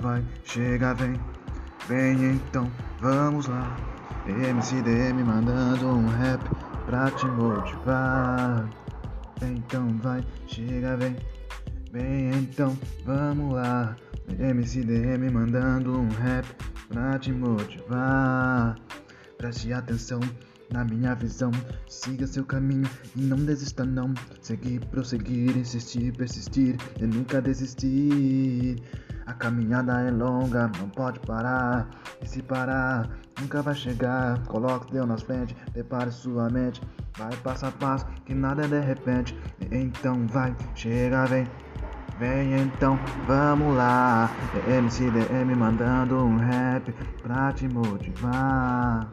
vai, chega, vem, vem então, vamos lá. MCDM mandando um rap pra te motivar. Então vai, chega, vem, vem então, vamos lá. MCDM mandando um rap pra te motivar. Preste atenção na minha visão, siga seu caminho e não desista não. Seguir, prosseguir, insistir, persistir e nunca desistir. A caminhada é longa, não pode parar. E se parar, nunca vai chegar. Coloque Deus nas frente, prepare sua mente. Vai passo a passo, que nada é de repente. Então vai, chega, vem. Vem então, vamos lá. MCDM mandando um rap pra te motivar.